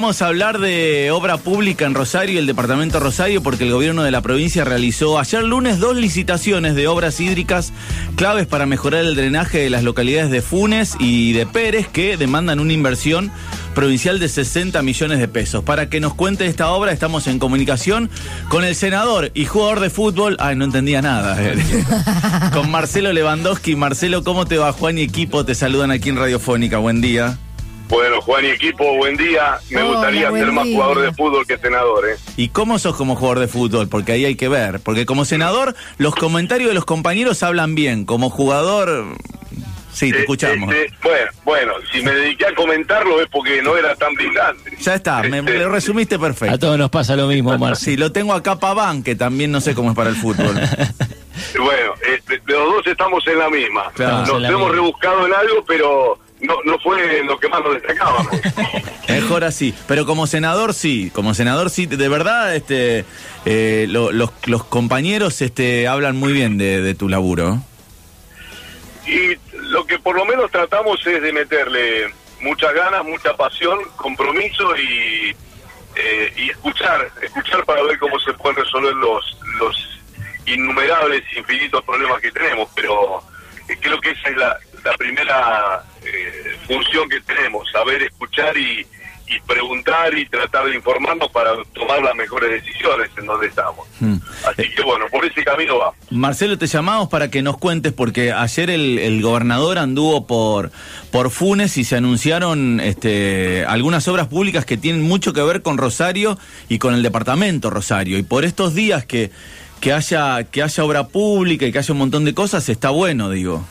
Vamos a hablar de obra pública en Rosario, el departamento Rosario, porque el gobierno de la provincia realizó ayer lunes dos licitaciones de obras hídricas claves para mejorar el drenaje de las localidades de Funes y de Pérez, que demandan una inversión provincial de 60 millones de pesos. Para que nos cuente esta obra, estamos en comunicación con el senador y jugador de fútbol. Ay, no entendía nada. con Marcelo Lewandowski. Marcelo, ¿cómo te va? Juan y equipo te saludan aquí en Radiofónica. Buen día. Bueno, Juan y equipo, buen día. Me gustaría ser más jugador de fútbol que senador, ¿eh? ¿Y cómo sos como jugador de fútbol? Porque ahí hay que ver. Porque como senador, los comentarios de los compañeros hablan bien. Como jugador, sí, te Eh, escuchamos. este, bueno, bueno, si me dediqué a comentarlo es porque no era tan brillante. Ya está, me, Este, me lo resumiste A perfecto. todos nos pasa lo mismo, Marci. Sí, lo tengo acá Paván, que también no sé cómo es para el fútbol. Bueno, este, los dos estamos en la misma. Claro, Nos la hemos misma. rebuscado en algo, pero no, no fue lo que más nos destacábamos. Mejor así. Pero como senador sí, como senador sí, de verdad, este, eh, lo- los, los compañeros este, hablan muy bien de, de tu laburo. Y lo que por lo menos tratamos es de meterle muchas ganas, mucha pasión, compromiso y, eh, y escuchar, escuchar para ver cómo se pueden resolver los, los innumerables, infinitos problemas que tenemos. Pero eh, creo que esa es la, la primera eh, función que tenemos, saber escuchar y, y preguntar y tratar de informarnos para tomar las mejores decisiones en donde estamos. Hmm. Así que bueno, por ese camino va. Marcelo, te llamamos para que nos cuentes, porque ayer el, el gobernador anduvo por, por Funes y se anunciaron este, algunas obras públicas que tienen mucho que ver con Rosario y con el departamento Rosario. Y por estos días que, que, haya, que haya obra pública y que haya un montón de cosas, está bueno, digo.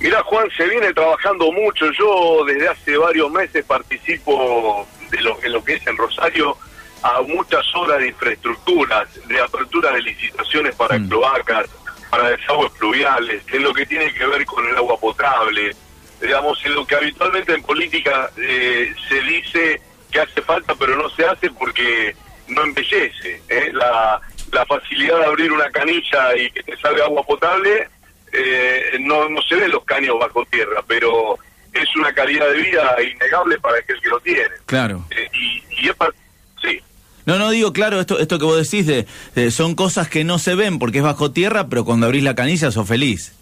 Mira, Juan, se viene trabajando mucho. Yo desde hace varios meses participo de lo, en lo que es en Rosario a muchas obras de infraestructuras, de apertura de licitaciones para Mm. cloacas, para desagües pluviales, en lo que tiene que ver con el agua potable, digamos, en lo que habitualmente en política eh, se dice que hace falta, pero no se hace porque no embellece. ¿eh? La, la facilidad de abrir una canilla y que te salga agua potable eh, no, no se ven los caños bajo tierra, pero es una calidad de vida innegable para aquel que lo tiene. Claro. Eh, y, y es sí, No, no digo, claro, esto, esto que vos decís de, de- son cosas que no se ven porque es bajo tierra, pero cuando abrís la canilla sos feliz.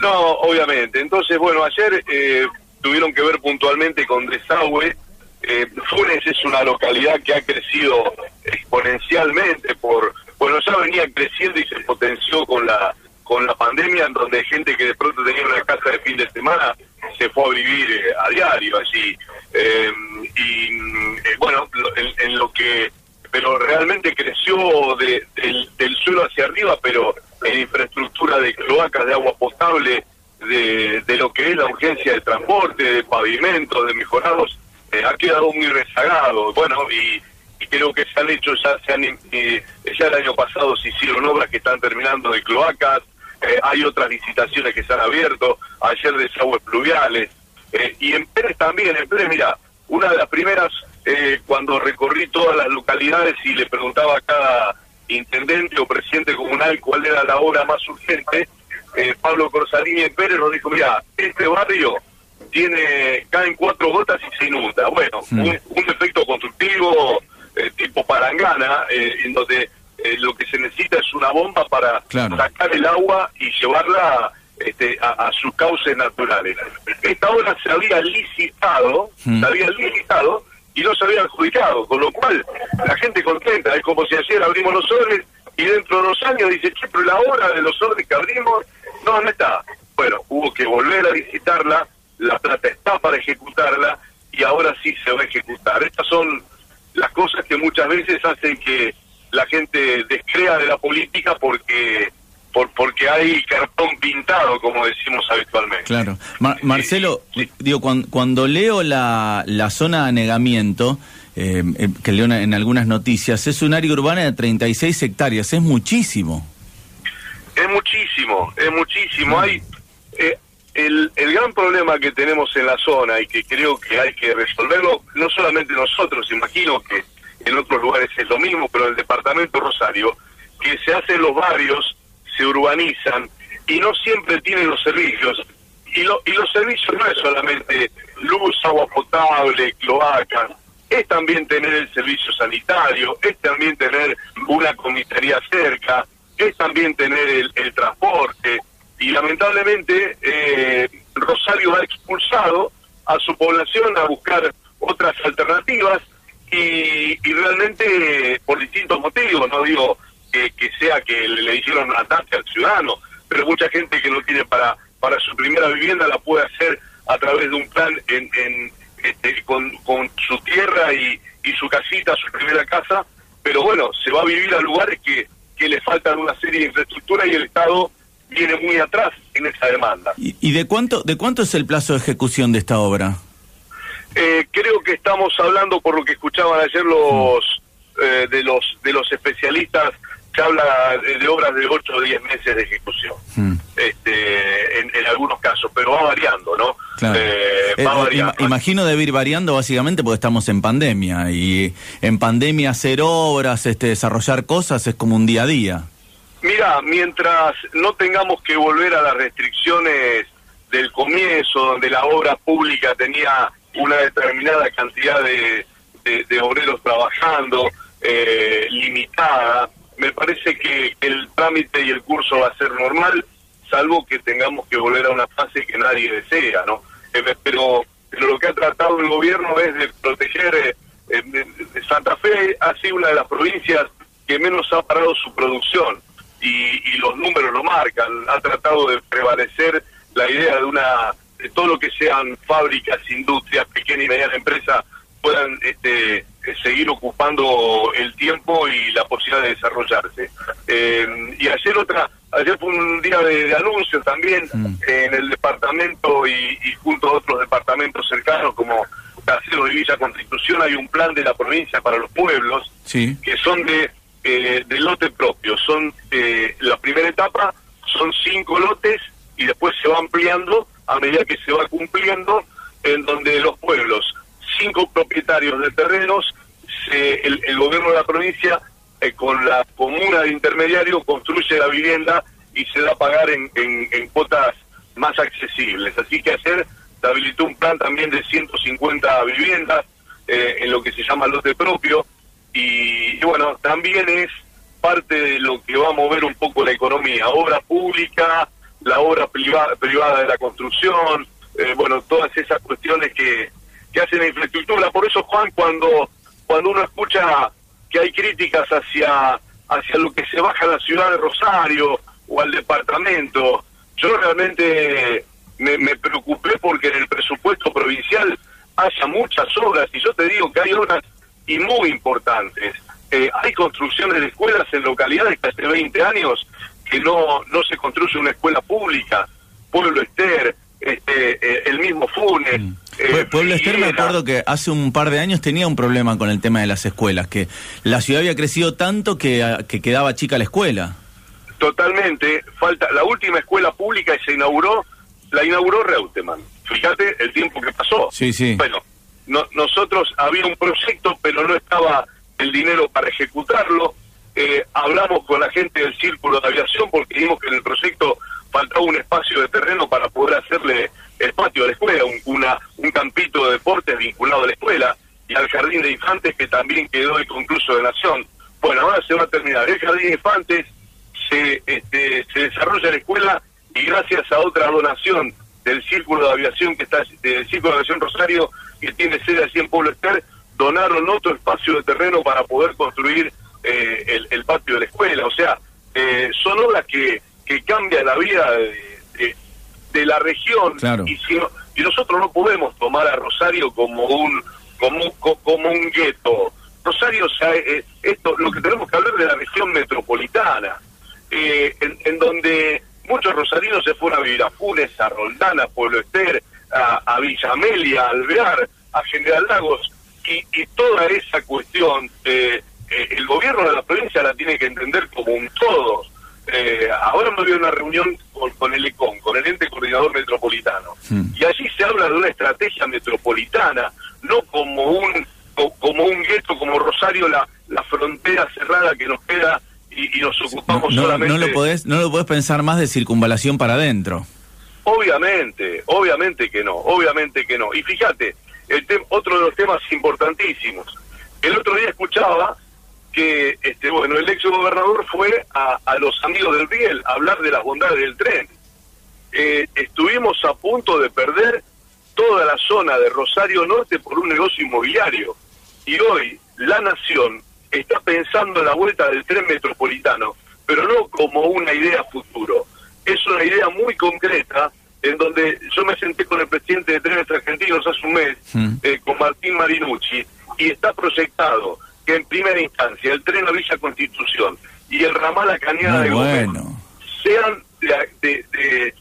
no, obviamente. Entonces, bueno, ayer eh, tuvieron que ver puntualmente con desagüe. Eh, Funes es una localidad que ha crecido exponencialmente por, bueno, ya venía creciendo y se potenció con la con la pandemia, en donde gente que de pronto tenía una casa de fin de semana se fue a vivir eh, a diario allí. Eh, y bueno, en, en lo que, pero realmente creció de- del, del suelo hacia arriba, pero en infraestructura de cloacas, de agua potable, de, de lo que es la urgencia de transporte, de pavimento, de mejorados, eh, ha quedado muy rezagado. Bueno, y, y creo que se han hecho, ya, se han, eh, ya el año pasado se hicieron obras que están terminando de cloacas, eh, hay otras licitaciones que se han abierto, ayer desagües pluviales, eh, y en Pérez también, en Pérez, mira, una de las primeras, eh, cuando recorrí todas las localidades y le preguntaba a cada intendente o presidente comunal cuál era la obra más urgente, eh, Pablo Corsalini en Pérez nos dijo, mira, este barrio tiene caen cuatro gotas y se inunda. Bueno, Hmm. un, un efecto constructivo eh, tipo palangana, eh, en donde eh, lo que se necesita es una bomba para Claro. sacar el agua y llevarla este, a, a sus cauces naturales. Esta obra se había licitado, Hmm. se había licitado y no se había adjudicado, con lo cual la gente contenta, es como si ayer abrimos los sobres y dentro de dos años dice, che, pero la obra de los sobres que abrimos, no, no está. Bueno, hubo que volver a licitarla, la plata está para ejecutarla y ahora sí se va a ejecutar. Estas son las cosas que muchas veces hacen que la gente descrea de la política porque por, porque hay cartón pintado, como decimos habitualmente. Claro. Mar- Marcelo, Sí. digo, cuan- cuando, leo la, la zona de anegamiento, eh, eh, que leo en- en algunas noticias, es un área urbana de 36 hectáreas, es muchísimo. Es muchísimo, es muchísimo. Hay eh, el, el gran problema que tenemos en la zona y que creo que hay que resolverlo, no solamente nosotros, imagino que en otros lugares es lo mismo, pero en el departamento Rosario, que se hacen los barrios, se urbanizan y no siempre tienen los servicios. Y, lo, y los servicios no es solamente luz, agua potable, cloacas, es también tener el servicio sanitario, es también tener una comisaría cerca, es también tener el, transporte. Y lamentablemente eh, Rosario ha expulsado a su población a buscar otras alternativas y, realmente por distintos motivos, no digo que, sea que le, hicieron ataque al ciudadano, pero mucha gente que no tiene para, para su primera vivienda la puede hacer a través de un plan en, este, con, con su tierra y, y su casita, su primera casa, pero bueno, se va a vivir a lugares que, que le faltan una serie de infraestructura y el Estado viene muy atrás en esa demanda. ¿Y, de cuánto de cuánto es el plazo de ejecución de esta obra? Eh, creo que estamos hablando, por lo que escuchaban ayer los eh, de los de los especialistas, se habla de, obras de 8 o 10 meses de ejecución, mm. este, en, algunos casos, pero va variando, ¿no? Eh, va variando. Imagino debe ir variando básicamente porque estamos en pandemia y en pandemia hacer obras, este, desarrollar cosas es como un día a día. Mira, mientras no tengamos que volver a las restricciones del comienzo, donde la obra pública tenía una determinada cantidad de, obreros trabajando, eh, limitada, me parece que el trámite y el curso va a ser normal, salvo que tengamos que volver a una fase que nadie desea, ¿no? Eh, pero, lo que ha tratado el gobierno es de proteger. Eh, Santa Fe ha sido una de las provincias que menos ha parado su producción y, los números lo marcan. Ha tratado de prevalecer la idea de una de todo lo que sean fábricas, industrias, pequeña y mediana empresa puedan este, seguir ocupando el tiempo y la posibilidad de desarrollarse. Eh, y ayer otra, ayer fue un día de, anuncio también mm. en el departamento y, junto a otros departamentos cercanos como Casero y Villa Constitución hay un plan de la provincia para los pueblos que son de eh, de lote propio. Son eh, la primera etapa, son cinco lotes y después se va ampliando a medida que se va cumpliendo, en donde los pueblos, cinco propietarios de terrenos, el, gobierno de la provincia eh, con la comuna de intermediario construye la vivienda y se da a pagar en, en, cuotas más accesibles. Así que ayer se habilitó un plan también de 150 viviendas en lo que se llama lote propio, y, bueno, también es parte de lo que va a mover un poco la economía, obra pública, la obra privada, privada de la construcción, eh, bueno, todas esas cuestiones que, que hacen la infraestructura. Por eso, Juan, cuando, cuando uno escucha que hay críticas hacia, hacia lo que se baja a la ciudad de Rosario o al departamento, yo realmente me, me preocupé porque en el presupuesto provincial haya muchas obras, y yo te digo que hay obras y muy importantes. Eh, hay construcciones de escuelas en localidades que hace 20 años que no, no se construye una escuela pública. Pueblo Ester, este, eh, el mismo Funes. Mm. Eh, Pueblo Ester me acuerdo que hace un par de años tenía un problema con el tema de las escuelas, que la ciudad había crecido tanto que, ah, que quedaba chica la escuela. Totalmente. Falta la última escuela pública que se inauguró, la inauguró Reutemann. Fíjate el tiempo que pasó. Sí, sí. Bueno, nosotros había un proyecto, pero no estaba el dinero para ejecutarlo. Eh, hablamos con la gente del Círculo de Aviación porque vimos que en el proyecto faltaba un espacio de terreno para poder hacerle el patio de la escuela, un, una, un campito de deportes vinculado a la escuela y al jardín de infantes que también quedó inconcluso de Nación. Bueno, ahora se va a terminar. El jardín de infantes se, este, se desarrolla la escuela y gracias a otra donación del Círculo de Aviación que está del Círculo de Aviación Rosario que tiene sede allí en Pueblo Ester, donaron otro espacio de terreno para poder construir eh, el, patio de la escuela. O sea, eh, son obras que, que cambian la vida de, de, la región. Y, si y nosotros no podemos tomar a Rosario como un como, como un gueto. Rosario, o sea, eh, esto, lo que tenemos que hablar de la región metropolitana, en, en donde muchos rosarinos se fueron a vivir a Funes, a Roldán, a Pueblo Ester, a, a Villa Amelia, a Alvear, a General Lagos, y, toda esa cuestión, eh, eh, el gobierno de la provincia la tiene que entender como un todo. Eh, ahora me voy a una reunión con, el ECON, con el ente coordinador metropolitano, hmm. y allí se habla de una estrategia metropolitana, no como un como un gueto, como Rosario, la, la frontera cerrada que nos queda y, nos ocupamos no, solamente... No lo, podés, no lo podés pensar más de circunvalación para adentro. Obviamente, obviamente que no, obviamente que no. Y fíjate, el otro de los temas importantísimos. El otro día escuchaba que, este, bueno, el ex gobernador fue a, los amigos del Riel a hablar de las bondades del tren. Eh, estuvimos a punto de perder toda la zona de Rosario Norte por un negocio inmobiliario. Y hoy la nación está pensando en la vuelta del tren metropolitano, pero no como una idea futuro. Es una idea muy concreta en donde yo me senté con el presidente de Trenes Argentinos hace un mes, mm. eh, con Martín Marinucci, y está proyectado que en primera instancia el tren a Villa Constitución y el ramal a Cañada de Gómez sean de, eh,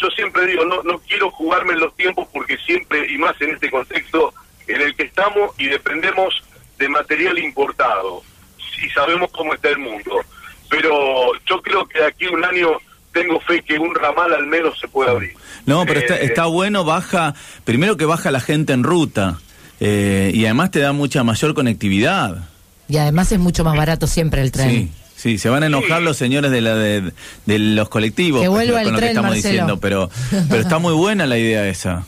yo siempre digo, no, no quiero jugarme en los tiempos porque siempre, y más en este contexto en el que estamos y dependemos de material importado, si sabemos cómo está el mundo. Pero yo creo que de aquí a un año tengo fe que un ramal al menos se puede abrir. No, pero está, eh, está bueno, baja, primero que baja la gente en ruta eh, y además te da mucha mayor conectividad. Y además es mucho más barato siempre el tren. Sí. Sí, se van a enojar los señores de la de, los colectivos que vuelva con lo que estamos diciendo, pero pero está muy buena la idea esa.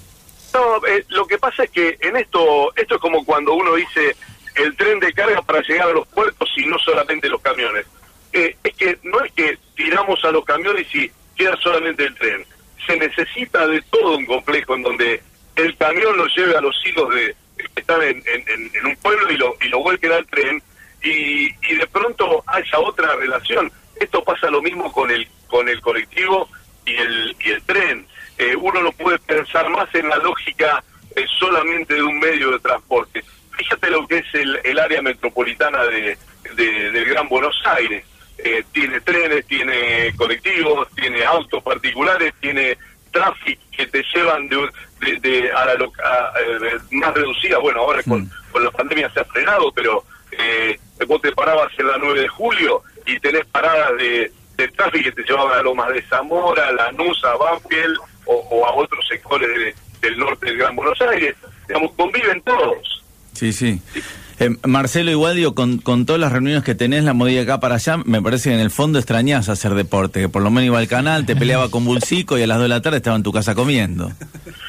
No, eh, lo que pasa es que en esto esto es como cuando uno dice el tren de carga para llegar a los puertos y no solamente los camiones. Eh, es que no es que tiramos a los camiones y queda solamente el tren. Se necesita de todo un complejo en donde el camión lo lleve a los hijos de están en, un pueblo y lo, y lo vuelquen al tren y, y de pronto haya otra relación. Esto pasa lo mismo con el con el colectivo y el y el tren. Eh, uno no puede pensar más en la lógica eh, solamente de un medio de transporte. Fíjate lo que es el, el área metropolitana de, del Gran Buenos Aires. Eh, tiene trenes, tiene colectivos, tiene autos particulares, tiene tráfico que te llevan de, de, a la más reducida. Bueno, ahora con, mm. con la pandemia se ha frenado, pero eh, vos te parabas en la 9 de julio y tenés paradas de, de tráfico que te llevaban a Lomas de Zamora, a Lanús, a Banfield o, a otros sectores del norte del Gran Buenos Aires. Digamos, conviven todos. Sí, sí. Eh, Marcelo, igual digo, con, con todas las reuniones que tenés, la movida acá para allá, me parece que en el fondo extrañás hacer deporte, que por lo menos iba al canal, te peleaba con Bulcico y a las 2 de la tarde estaba en tu casa comiendo.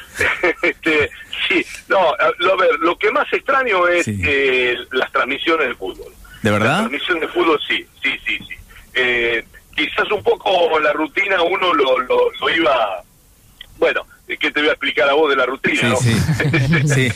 este, sí, no, a, ver, lo que más extraño es eh, las transmisiones de fútbol. ¿De verdad? Las transmisiones de fútbol, sí, sí, sí, sí. Eh, quizás un poco la rutina uno lo, lo, lo iba, bueno, ¿qué te voy a explicar a vos de la rutina? ¿no? sí. sí.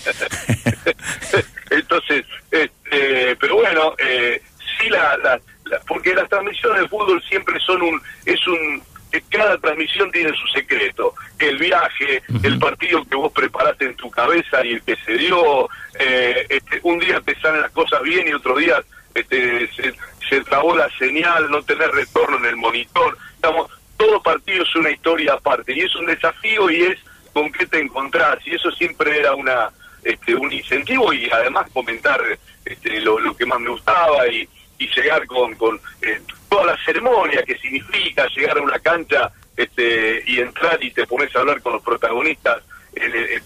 Entonces, este, pero bueno, eh, sí la, la, porque las transmisiones de fútbol siempre son un, es un, cada transmisión tiene su secreto. El viaje, el partido que vos preparaste en tu cabeza y el que se dio, eh, este, un día te salen las cosas bien y otro día este, se, se trabó la señal, no tener retorno en el monitor. Estamos, todo partido es una historia aparte y es un desafío y es con qué te encontrás y eso siempre era una este, un incentivo y además comentar este, lo, que más me gustaba y, llegar con, con eh, toda la ceremonia que significa llegar a una cancha este, y entrar y te pones a hablar con los protagonistas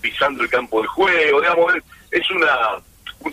pisando el campo de juego, digamos, es una,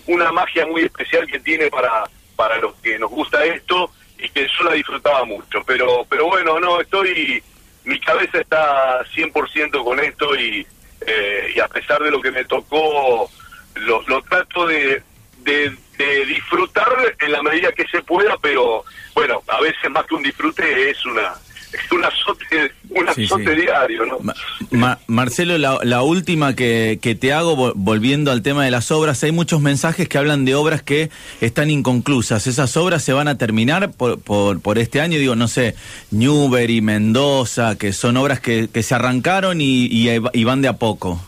una magia muy especial que tiene para, para los que nos gusta esto y que yo la disfrutaba mucho, pero, pero bueno, no, estoy, mi cabeza está 100% con esto y, eh, y a pesar de lo que me tocó, lo, trato de, de, disfrutar en la medida que se pueda, pero bueno, a veces más que un disfrute es una un azote, un azote diario, ¿no? Marcelo, la, la última que, que, te hago, volviendo al tema de las obras, hay muchos mensajes que hablan de obras que están inconclusas. ¿Esas obras se van a terminar por, por, por este año? Digo, no sé, Newbery, Mendoza, que son obras que, que se arrancaron y, y, van de a poco.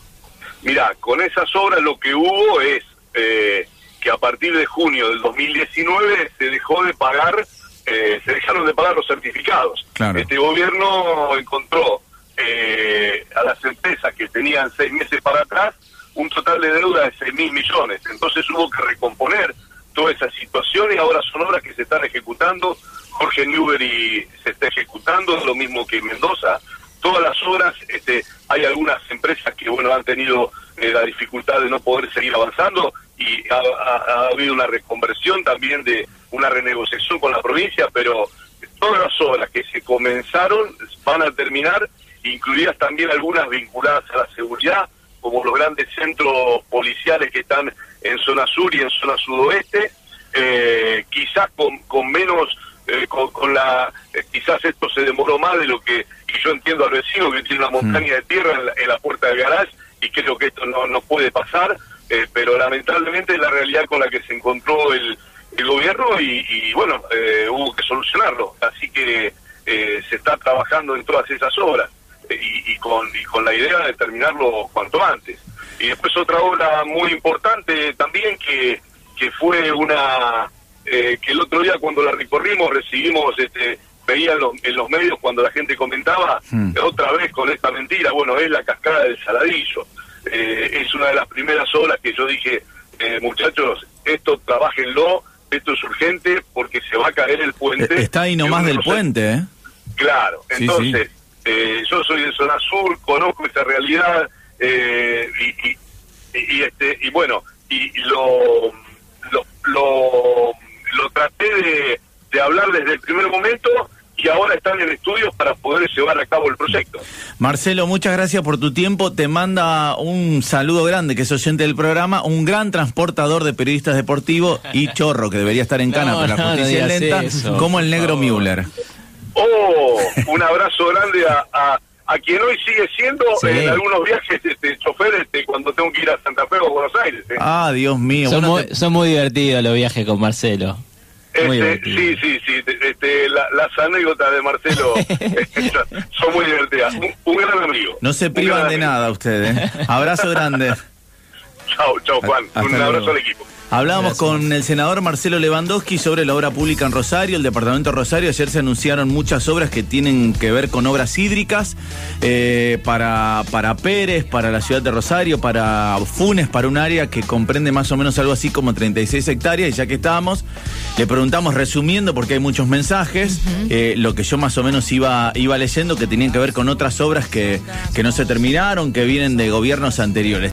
Mira, con esas obras lo que hubo es eh, que a partir de junio del 2019 se dejó de pagar eh, se dejaron de pagar los certificados. Este gobierno encontró eh, a las empresas que tenían seis meses para atrás un total de deuda de seis mil millones. Entonces hubo que recomponer toda esa situación y ahora son obras que se están ejecutando. Jorge Newbery se está ejecutando, lo mismo que Mendoza. Todas las obras, este, hay algunas empresas que bueno han tenido eh, la dificultad de no poder seguir avanzando y ha habido una reconversión también de una renegociación con la provincia, pero todas las obras que se comenzaron van a terminar incluidas también algunas vinculadas a la seguridad, como los grandes centros policiales que están en zona sur y en zona sudoeste, eh, quizás con, con menos, eh, con, la, eh, quizás esto se demoró más de lo que, y yo entiendo al vecino que tiene una montaña de tierra en la, puerta del garage y creo que esto no, puede pasar, pero lamentablemente es la realidad con la que se encontró el, gobierno y, bueno, hubo que solucionarlo. Así que se está trabajando en todas esas obras y, con, y con la idea de terminarlo cuanto antes. Y después otra obra muy importante también que, que fue una eh, que el otro día cuando la recorrimos recibimos este veía en los, medios cuando la gente comentaba hmm. otra vez con esta mentira bueno es la cascada del Saladillo eh, es una de las primeras obras que yo dije eh, muchachos esto trabajenlo esto es urgente porque se va a caer el puente está ahí nomás del puente ¿eh? claro entonces eh, yo soy de zona sur, conozco esa realidad eh, y, este y bueno y lo lo, lo, traté de, de, hablar desde el primer momento y ahora están en estudios para poder llevar a cabo el proyecto. Marcelo, muchas gracias por tu tiempo. Te manda un saludo grande, que es oyente del programa, un gran transportador de periodistas deportivos y chorro, que debería estar en cana, pero la justicia lenta, como el negro Müller. Oh, un abrazo grande a, a, quien hoy sigue siendo en algunos viajes este, chofer este, cuando tengo que ir a Santa Fe o Buenos Aires. ¿eh? Ah, Dios mío. Son, muy, divertidos los viajes con Marcelo. Este, sí, sí, sí. Este, las anécdotas de Marcelo son muy divertidas. Un, gran amigo. No se privan de nada ustedes. ¿eh? Abrazo grande. chao, chao Juan. un abrazo al equipo. Hablábamos con el senador Marcelo Lewandowski sobre la obra pública en Rosario, el departamento de Rosario. Ayer se anunciaron muchas obras que tienen que ver con obras hídricas eh, para, para Pérez, para la ciudad de Rosario, para Funes, para un área que comprende más o menos algo así como 36 hectáreas. Y ya que estábamos, le preguntamos resumiendo, porque hay muchos mensajes, eh, lo que yo más o menos iba, iba leyendo, que tenían que ver con otras obras que, que no se terminaron, que vienen de gobiernos anteriores.